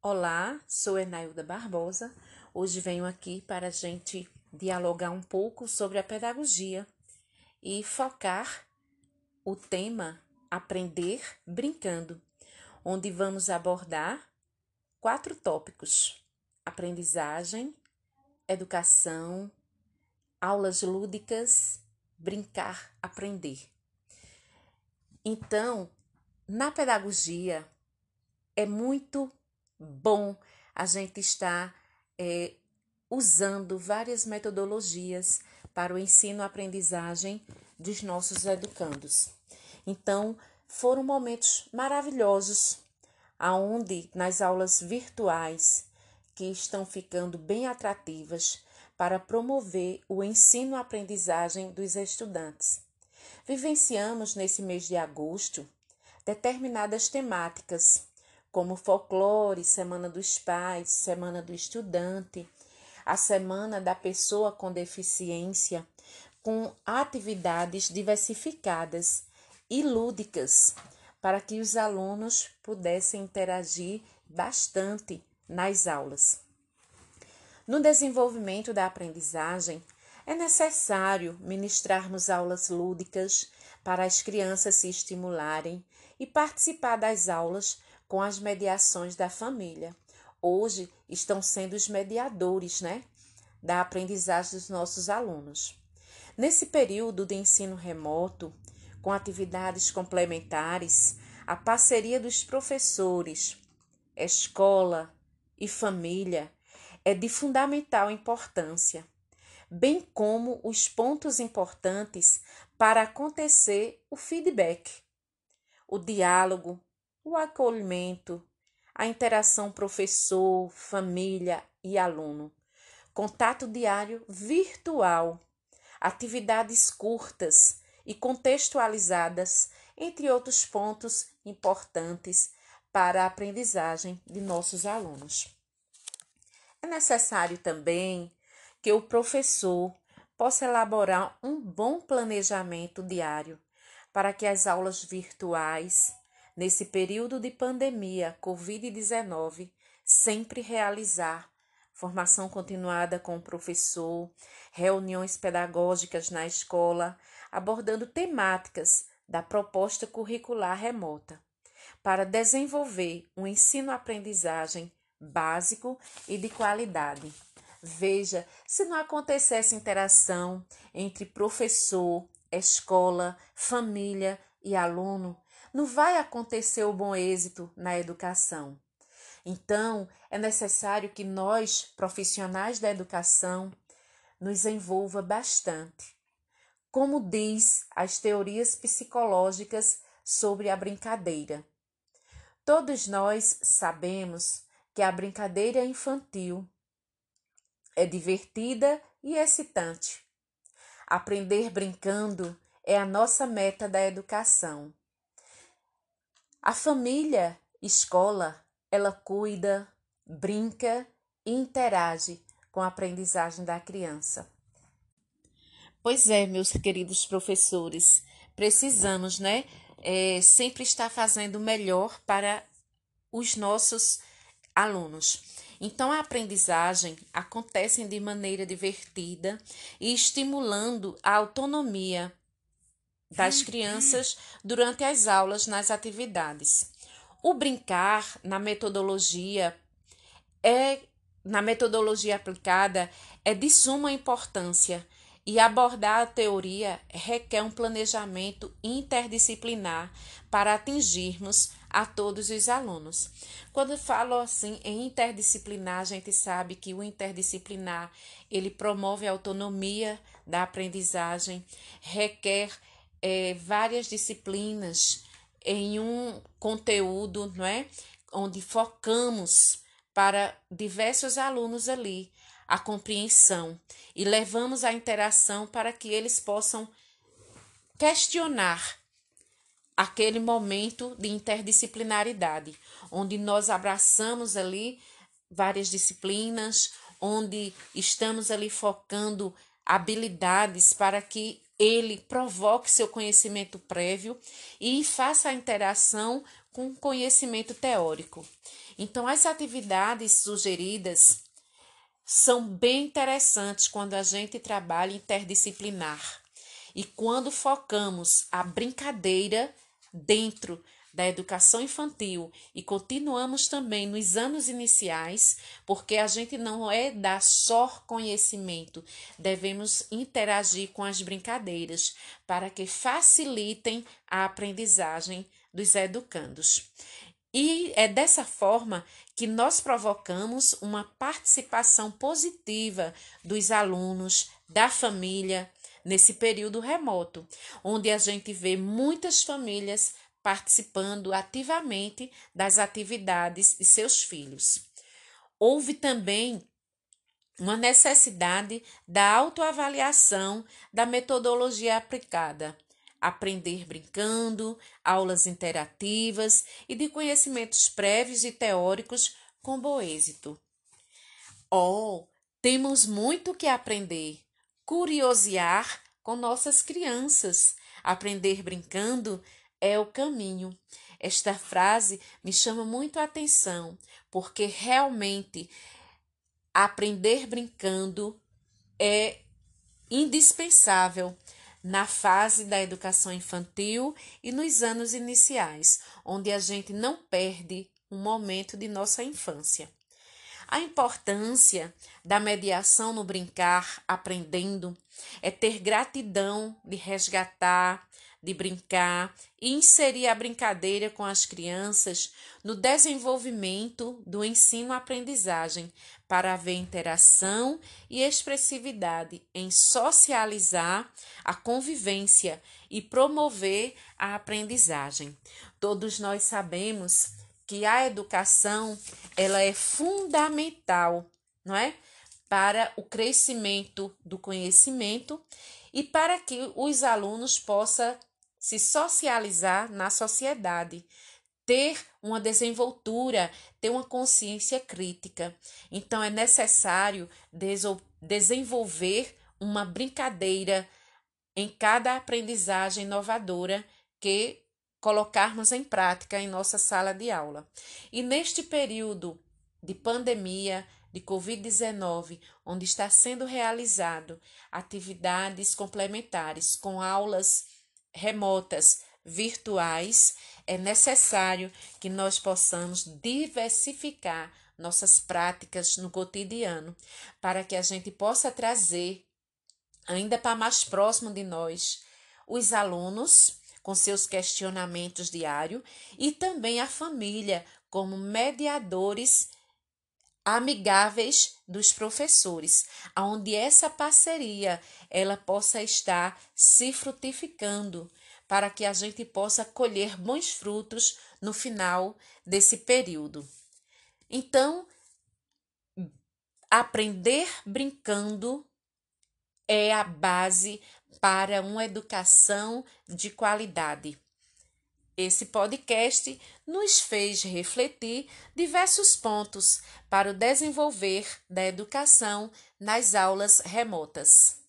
Olá, sou Enailda Barbosa. Hoje venho aqui para a gente dialogar um pouco sobre a pedagogia e focar o tema Aprender Brincando, onde vamos abordar quatro tópicos: aprendizagem, educação, aulas lúdicas, brincar, aprender. Então, na pedagogia, é muito bom a gente estar é, usando várias metodologias para o ensino-aprendizagem dos nossos educandos. Então, foram momentos maravilhosos, aonde nas aulas virtuais, que estão ficando bem atrativas para promover o ensino-aprendizagem dos estudantes. Vivenciamos nesse mês de agosto determinadas temáticas, como folclore, Semana dos Pais, Semana do Estudante, a Semana da Pessoa com Deficiência, com atividades diversificadas e lúdicas, para que os alunos pudessem interagir bastante nas aulas. No desenvolvimento da aprendizagem, é necessário ministrarmos aulas lúdicas para as crianças se estimularem e participar das aulas com as mediações da família. Hoje estão sendo os mediadores, né, da aprendizagem dos nossos alunos. Nesse período de ensino remoto, com atividades complementares, a parceria dos professores, escola e família é de fundamental importância, bem como os pontos importantes para acontecer o feedback, o diálogo, o acolhimento, a interação professor, família e aluno, contato diário virtual, atividades curtas e contextualizadas, entre outros pontos importantes para a aprendizagem de nossos alunos. É necessário também que o professor possa elaborar um bom planejamento diário para que as aulas virtuais, nesse período de pandemia Covid-19, sempre realizar formação continuada com o professor, reuniões pedagógicas na escola, abordando temáticas da proposta curricular remota, para desenvolver um ensino-aprendizagem básico e de qualidade. Veja, se não acontecesse interação entre professor, escola, família e aluno, não vai acontecer o bom êxito na educação. Então, é necessário que nós, profissionais da educação, nos envolva bastante. Como diz as teorias psicológicas sobre a brincadeira. Todos nós sabemos que a brincadeira infantil é divertida e excitante. Aprender brincando é a nossa meta da educação. A família, escola, ela cuida, brinca e interage com a aprendizagem da criança. Pois é, meus queridos professores, precisamos, né, é, sempre estar fazendo o melhor para os nossos alunos. Então, a aprendizagem acontece de maneira divertida e estimulando a autonomia das crianças durante as aulas nas atividades. O brincar na metodologia é na metodologia aplicada é de suma importância e abordar a teoria requer um planejamento interdisciplinar para atingirmos a todos os alunos. Quando falo assim em interdisciplinar, a gente sabe que o interdisciplinar ele promove a autonomia da aprendizagem, requer é, várias disciplinas em um conteúdo, não é? Onde focamos para diversos alunos ali a compreensão e levamos a interação para que eles possam questionar aquele momento de interdisciplinaridade, onde nós abraçamos ali várias disciplinas, onde estamos ali focando habilidades para que ele provoque seu conhecimento prévio e faça a interação com conhecimento teórico. Então, as atividades sugeridas são bem interessantes quando a gente trabalha interdisciplinar e quando focamos a brincadeira dentro da educação infantil e continuamos também nos anos iniciais, porque a gente não é dar só conhecimento, devemos interagir com as brincadeiras para que facilitem a aprendizagem dos educandos. E é dessa forma que nós provocamos uma participação positiva dos alunos, da família, nesse período remoto, onde a gente vê muitas famílias participando ativamente das atividades de seus filhos. Houve também uma necessidade da autoavaliação da metodologia aplicada, aprender brincando, aulas interativas e de conhecimentos prévios e teóricos com bom êxito. Oh, temos muito que aprender, curiosear com nossas crianças. Aprender brincando é o caminho. Esta frase me chama muito a atenção, porque realmente aprender brincando é indispensável na fase da educação infantil e nos anos iniciais, onde a gente não perde um momento de nossa infância. A importância da mediação no brincar, aprendendo, é ter gratidão de resgatar, de brincar e inserir a brincadeira com as crianças no desenvolvimento do ensino-aprendizagem para haver interação e expressividade em socializar a convivência e promover a aprendizagem. Todos nós sabemos que a educação ela é fundamental, não é? Para o crescimento do conhecimento e para que os alunos possam se socializar na sociedade, ter uma desenvoltura, ter uma consciência crítica. Então é necessário desenvolver uma brincadeira em cada aprendizagem inovadora que colocarmos em prática em nossa sala de aula. E neste período de pandemia, de Covid-19, onde está sendo realizado atividades complementares com aulas remotas virtuais, é necessário que nós possamos diversificar nossas práticas no cotidiano, para que a gente possa trazer ainda para mais próximo de nós os alunos com seus questionamentos diários e também a família como mediadores amigáveis dos professores, aonde essa parceria ela possa estar se frutificando para que a gente possa colher bons frutos no final desse período. Então, aprender brincando é a base para uma educação de qualidade. Esse podcast nos fez refletir diversos pontos para o desenvolver da educação nas aulas remotas.